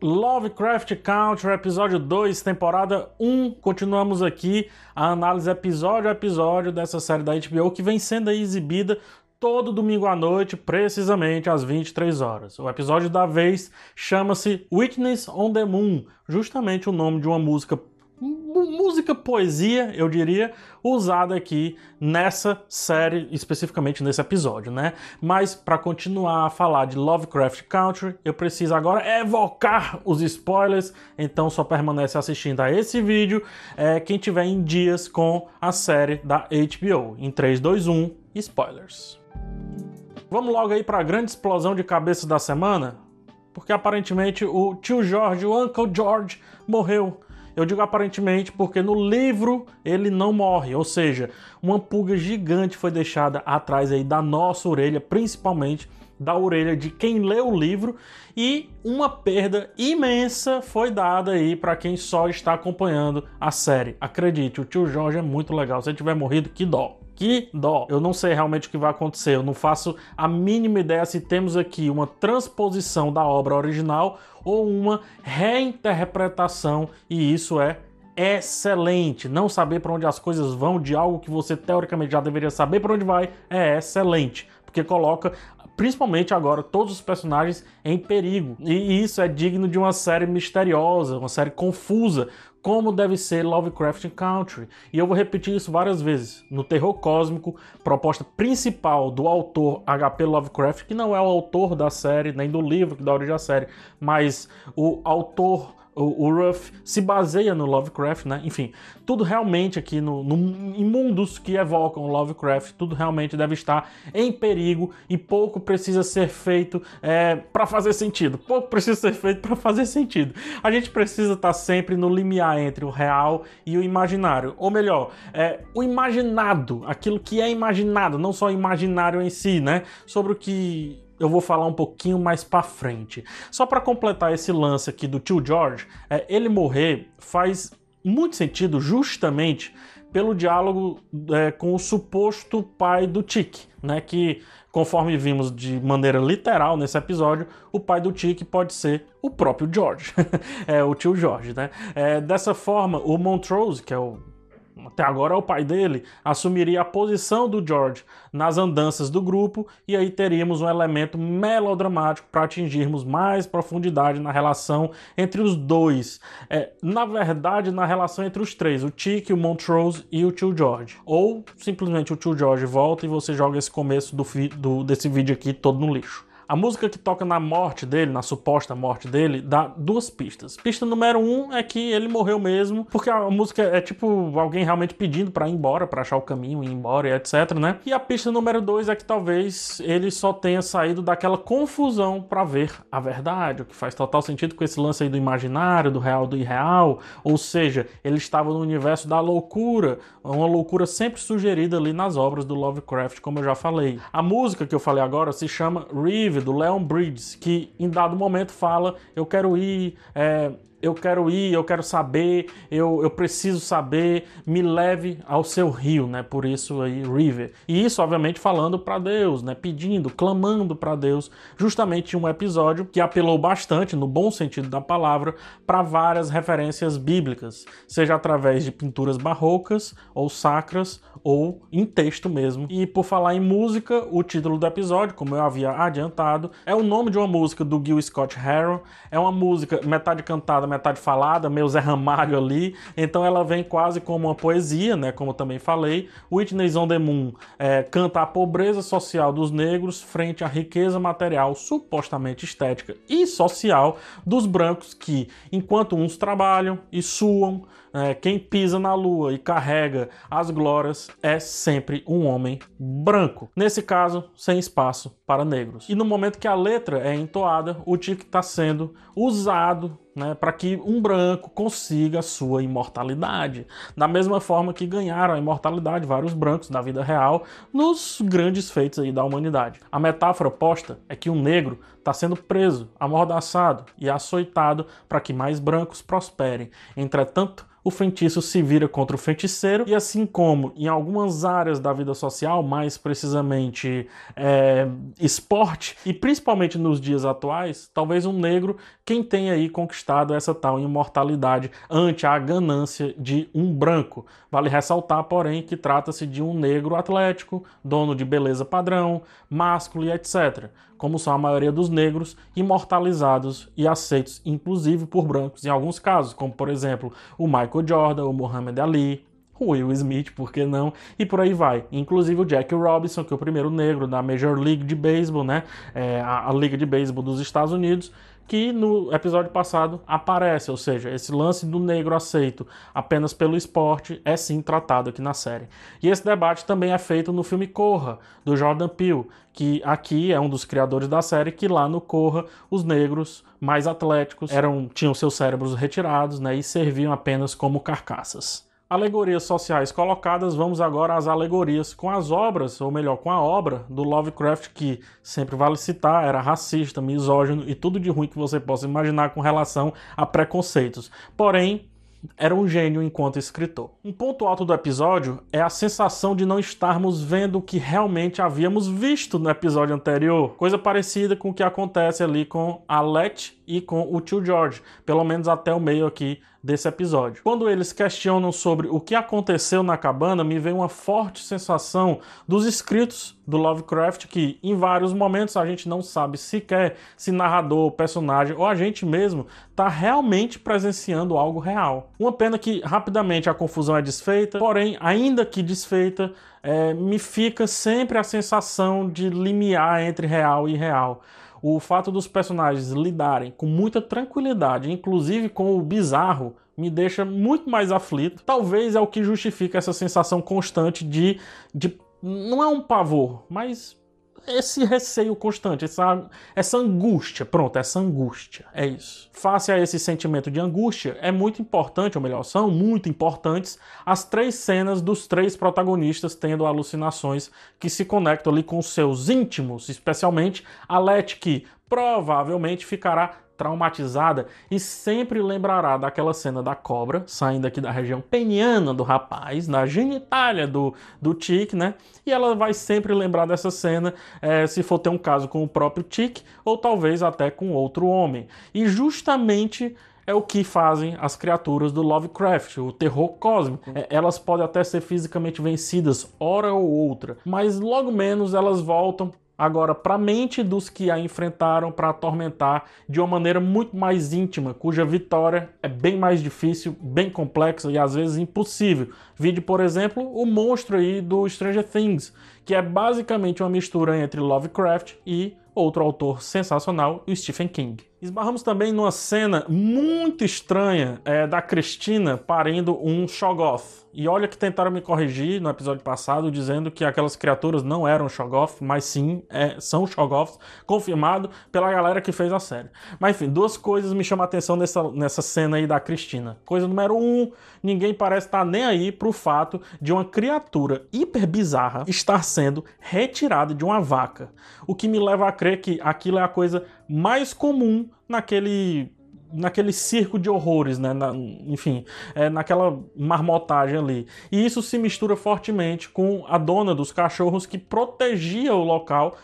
Lovecraft Country, episódio 2, temporada 1. Continuamos aqui a análise episódio a episódio dessa série da HBO que vem sendo exibida todo domingo à noite, precisamente às 23 horas. O episódio da vez chama-se Witness on the Moon, justamente o nome de uma música música poesia, eu diria, usada aqui nessa série, especificamente nesse episódio, né? Mas para continuar a falar de Lovecraft Country, eu preciso agora evocar os spoilers, então só permanece assistindo a esse vídeo é, quem tiver em dias com a série da HBO. Em 3, 2, 1, spoilers. Vamos logo aí para a grande explosão de cabeça da semana, porque aparentemente o tio George, o Uncle George, morreu eu digo aparentemente porque no livro ele não morre, ou seja, uma pulga gigante foi deixada atrás aí da nossa orelha, principalmente da orelha de quem lê o livro e uma perda imensa foi dada aí para quem só está acompanhando a série. Acredite, o tio Jorge é muito legal. Se ele tiver morrido, que dó. Que dó. Eu não sei realmente o que vai acontecer. Eu não faço a mínima ideia se temos aqui uma transposição da obra original ou uma reinterpretação, e isso é excelente. Não saber para onde as coisas vão de algo que você teoricamente já deveria saber para onde vai é excelente, porque coloca principalmente agora todos os personagens em perigo. E isso é digno de uma série misteriosa, uma série confusa, como deve ser Lovecraft Country. E eu vou repetir isso várias vezes. No terror cósmico, proposta principal do autor H.P. Lovecraft, que não é o autor da série, nem do livro que dá origem à série, mas o autor o, Ruff se baseia no Lovecraft, né? Enfim, tudo realmente aqui no, no, em mundos que evocam Lovecraft, tudo realmente deve estar em perigo e pouco precisa ser feito é, para fazer sentido. Pouco precisa ser feito para fazer sentido. A gente precisa estar tá sempre no limiar entre o real e o imaginário. Ou melhor, é, o imaginado, aquilo que é imaginado, não só o imaginário em si, né? Sobre o que eu vou falar um pouquinho mais para frente. Só para completar esse lance aqui do tio George, é, ele morrer faz muito sentido justamente pelo diálogo é, com o suposto pai do Tic, né? Que, conforme vimos de maneira literal nesse episódio, o pai do Tic pode ser o próprio George, é, o tio George, né? É, dessa forma, o Montrose, que é o até agora é o pai dele, assumiria a posição do George nas andanças do grupo e aí teríamos um elemento melodramático para atingirmos mais profundidade na relação entre os dois. É, na verdade, na relação entre os três, o Tick, o Montrose e o tio George. Ou simplesmente o tio George volta e você joga esse começo do, do desse vídeo aqui todo no lixo. A música que toca na morte dele, na suposta morte dele, dá duas pistas. Pista número um é que ele morreu mesmo, porque a música é tipo alguém realmente pedindo para ir embora, para achar o caminho, ir embora e etc, né? E a pista número dois é que talvez ele só tenha saído daquela confusão para ver a verdade, o que faz total sentido com esse lance aí do imaginário, do real, do irreal, ou seja, ele estava no universo da loucura, uma loucura sempre sugerida ali nas obras do Lovecraft, como eu já falei. A música que eu falei agora se chama River do Leon Bridges, que em dado momento fala: Eu quero ir, é, eu quero ir, eu quero saber, eu, eu preciso saber, me leve ao seu rio, né? Por isso aí, River. E isso, obviamente, falando para Deus, né? Pedindo, clamando para Deus, justamente um episódio que apelou bastante, no bom sentido da palavra, para várias referências bíblicas, seja através de pinturas barrocas ou sacras ou em texto mesmo. E por falar em música, o título do episódio, como eu havia adiantado, é o nome de uma música do Gil Scott Heron. É uma música metade cantada, metade falada, meio Zé Ramalho ali. Então ela vem quase como uma poesia, né? Como também falei. Whitney on the Moon é, canta a pobreza social dos negros frente à riqueza material supostamente estética e social dos brancos que, enquanto uns trabalham e suam, é, quem pisa na lua e carrega as glórias é sempre um homem branco. Nesse caso, sem espaço para negros. E no momento que a letra é entoada, o tique está sendo usado né, para que um branco consiga sua imortalidade. Da mesma forma que ganharam a imortalidade vários brancos da vida real nos grandes feitos aí da humanidade. A metáfora posta é que um negro está sendo preso, amordaçado e açoitado para que mais brancos prosperem. Entretanto, o feitiço se vira contra o feiticeiro, e assim como em algumas áreas da vida social, mais precisamente é, esporte, e principalmente nos dias atuais, talvez um negro quem tem aí conquistado essa tal imortalidade ante a ganância de um branco. Vale ressaltar, porém, que trata-se de um negro atlético, dono de beleza padrão, másculo e etc., como são a maioria dos negros imortalizados e aceitos, inclusive por brancos em alguns casos, como por exemplo o Michael Jordan, o Muhammad Ali, o Will Smith, por que não? E por aí vai. Inclusive o Jack Robinson, que é o primeiro negro da Major League de Baseball, né? É, a, a Liga de Beisebol dos Estados Unidos, que no episódio passado aparece, ou seja, esse lance do negro aceito apenas pelo esporte é sim tratado aqui na série. E esse debate também é feito no filme Corra, do Jordan Peele, que aqui é um dos criadores da série, que lá no Corra os negros mais atléticos eram tinham seus cérebros retirados né, e serviam apenas como carcaças alegorias sociais colocadas, vamos agora às alegorias com as obras, ou melhor, com a obra do Lovecraft, que sempre vale citar, era racista, misógino e tudo de ruim que você possa imaginar com relação a preconceitos. Porém, era um gênio enquanto escritor. Um ponto alto do episódio é a sensação de não estarmos vendo o que realmente havíamos visto no episódio anterior, coisa parecida com o que acontece ali com a Let e com o tio George, pelo menos até o meio aqui desse episódio. Quando eles questionam sobre o que aconteceu na cabana, me vem uma forte sensação dos escritos do Lovecraft que em vários momentos a gente não sabe sequer se narrador, personagem ou a gente mesmo está realmente presenciando algo real. Uma pena que rapidamente a confusão é desfeita, porém, ainda que desfeita, é, me fica sempre a sensação de limiar entre real e real o fato dos personagens lidarem com muita tranquilidade, inclusive com o bizarro, me deixa muito mais aflito. Talvez é o que justifica essa sensação constante de, de não é um pavor, mas esse receio constante, essa, essa angústia. Pronto, essa angústia. É isso. Face a esse sentimento de angústia, é muito importante, ou melhor, são muito importantes as três cenas dos três protagonistas tendo alucinações que se conectam ali com seus íntimos, especialmente a Let, que provavelmente ficará traumatizada e sempre lembrará daquela cena da cobra saindo aqui da região peniana do rapaz, na genitália do, do Tic, né? E ela vai sempre lembrar dessa cena é, se for ter um caso com o próprio Tic ou talvez até com outro homem. E justamente é o que fazem as criaturas do Lovecraft, o terror cósmico. É, elas podem até ser fisicamente vencidas, hora ou outra, mas logo menos elas voltam agora para a mente dos que a enfrentaram para atormentar de uma maneira muito mais íntima, cuja vitória é bem mais difícil, bem complexa e às vezes impossível. Vide, por exemplo, o monstro aí do Stranger Things, que é basicamente uma mistura entre Lovecraft e outro autor sensacional, o Stephen King. Esbarramos também numa cena muito estranha é, da Cristina parindo um Shoggoth. E olha que tentaram me corrigir no episódio passado, dizendo que aquelas criaturas não eram Shoggoth, mas sim é, são Shoggoths, confirmado pela galera que fez a série. Mas enfim, duas coisas me chamam a atenção nessa, nessa cena aí da Cristina. Coisa número um, ninguém parece estar nem aí pro fato de uma criatura hiper bizarra estar sendo retirada de uma vaca. O que me leva a crer que aquilo é a coisa mais comum naquele naquele circo de horrores, né? Na, enfim, é, naquela marmotagem ali. E isso se mistura fortemente com a dona dos cachorros que protegia o local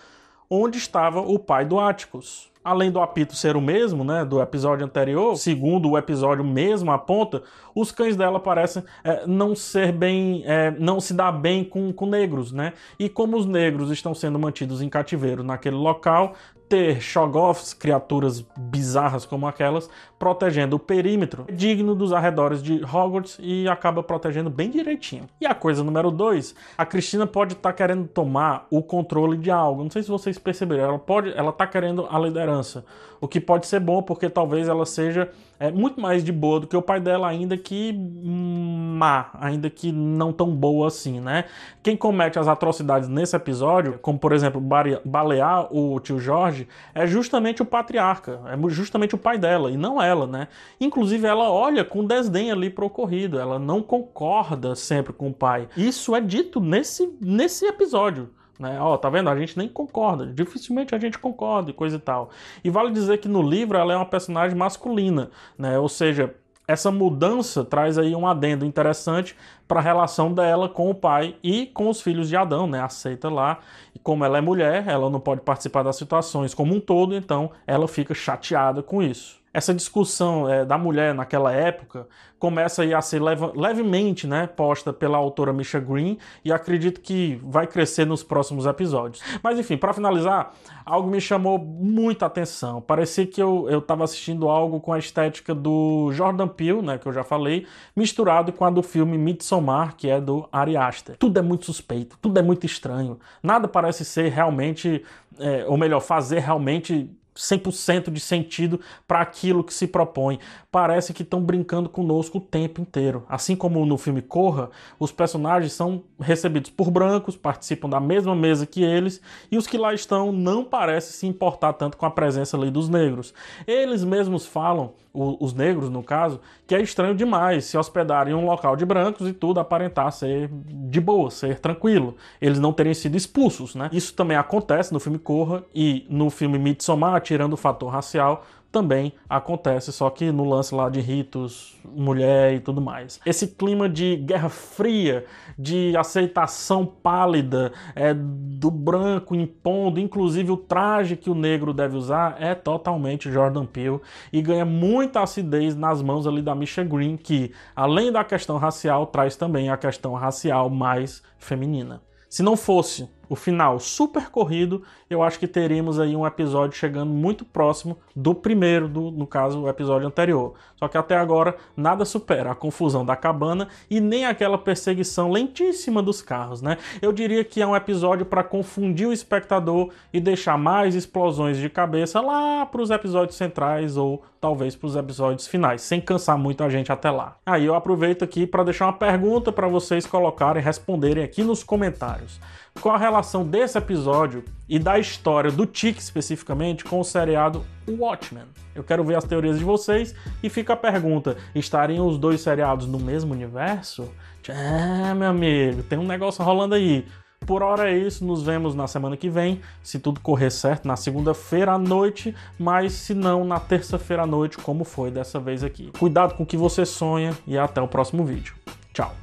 onde estava o pai do Atticus além do apito ser o mesmo, né, do episódio anterior, segundo o episódio mesmo aponta, os cães dela parecem é, não ser bem, é, não se dar bem com, com negros, né? E como os negros estão sendo mantidos em cativeiro naquele local, ter Shoggoths, criaturas bizarras como aquelas, protegendo o perímetro, é digno dos arredores de Hogwarts e acaba protegendo bem direitinho. E a coisa número dois, a Cristina pode estar tá querendo tomar o controle de algo. Não sei se vocês perceberam, ela pode, ela tá querendo a liderança, o que pode ser bom porque talvez ela seja é, muito mais de boa do que o pai dela, ainda que má, ainda que não tão boa assim, né? Quem comete as atrocidades nesse episódio, como por exemplo balear o tio Jorge, é justamente o patriarca, é justamente o pai dela e não ela, né? Inclusive ela olha com desdém ali pro ocorrido, ela não concorda sempre com o pai. Isso é dito nesse, nesse episódio. Né? Ó, tá vendo? A gente nem concorda, dificilmente a gente concorda e coisa e tal. E vale dizer que no livro ela é uma personagem masculina, né? Ou seja, essa mudança traz aí um adendo interessante para a relação dela com o pai e com os filhos de Adão, né? Aceita lá. E como ela é mulher, ela não pode participar das situações como um todo, então ela fica chateada com isso. Essa discussão é, da mulher naquela época começa a ser leve, levemente né, posta pela autora Misha Green e acredito que vai crescer nos próximos episódios. Mas enfim, para finalizar, algo me chamou muita atenção. Parecia que eu estava assistindo algo com a estética do Jordan Peele, né, que eu já falei, misturado com a do filme Midsommar, que é do Ari Aster. Tudo é muito suspeito, tudo é muito estranho. Nada parece ser realmente, é, ou melhor, fazer realmente 100% de sentido para aquilo que se propõe. Parece que estão brincando conosco o tempo inteiro. Assim como no filme Corra, os personagens são recebidos por brancos, participam da mesma mesa que eles, e os que lá estão não parecem se importar tanto com a presença ali dos negros. Eles mesmos falam, os negros no caso, que é estranho demais se hospedarem em um local de brancos e tudo aparentar ser de boa, ser tranquilo. Eles não terem sido expulsos, né? Isso também acontece no filme Corra e no filme Midsommar, tirando o fator racial, também acontece, só que no lance lá de ritos, mulher e tudo mais. Esse clima de guerra fria, de aceitação pálida, é, do branco impondo, inclusive o traje que o negro deve usar, é totalmente Jordan Peele e ganha muita acidez nas mãos ali da Misha Green, que além da questão racial, traz também a questão racial mais feminina. Se não fosse o final super corrido, eu acho que teríamos aí um episódio chegando muito próximo do primeiro, do, no caso, o episódio anterior. Só que até agora nada supera a confusão da cabana e nem aquela perseguição lentíssima dos carros, né? Eu diria que é um episódio para confundir o espectador e deixar mais explosões de cabeça lá para os episódios centrais ou talvez para os episódios finais, sem cansar muito a gente até lá. Aí eu aproveito aqui para deixar uma pergunta para vocês colocarem, responderem aqui nos comentários. Qual a relação desse episódio e da história do Tic especificamente com o seriado Watchmen? Eu quero ver as teorias de vocês e fica a pergunta: estariam os dois seriados no mesmo universo? É, meu amigo, tem um negócio rolando aí. Por hora é isso, nos vemos na semana que vem, se tudo correr certo, na segunda-feira à noite, mas se não, na terça-feira à noite, como foi dessa vez aqui. Cuidado com o que você sonha e até o próximo vídeo. Tchau!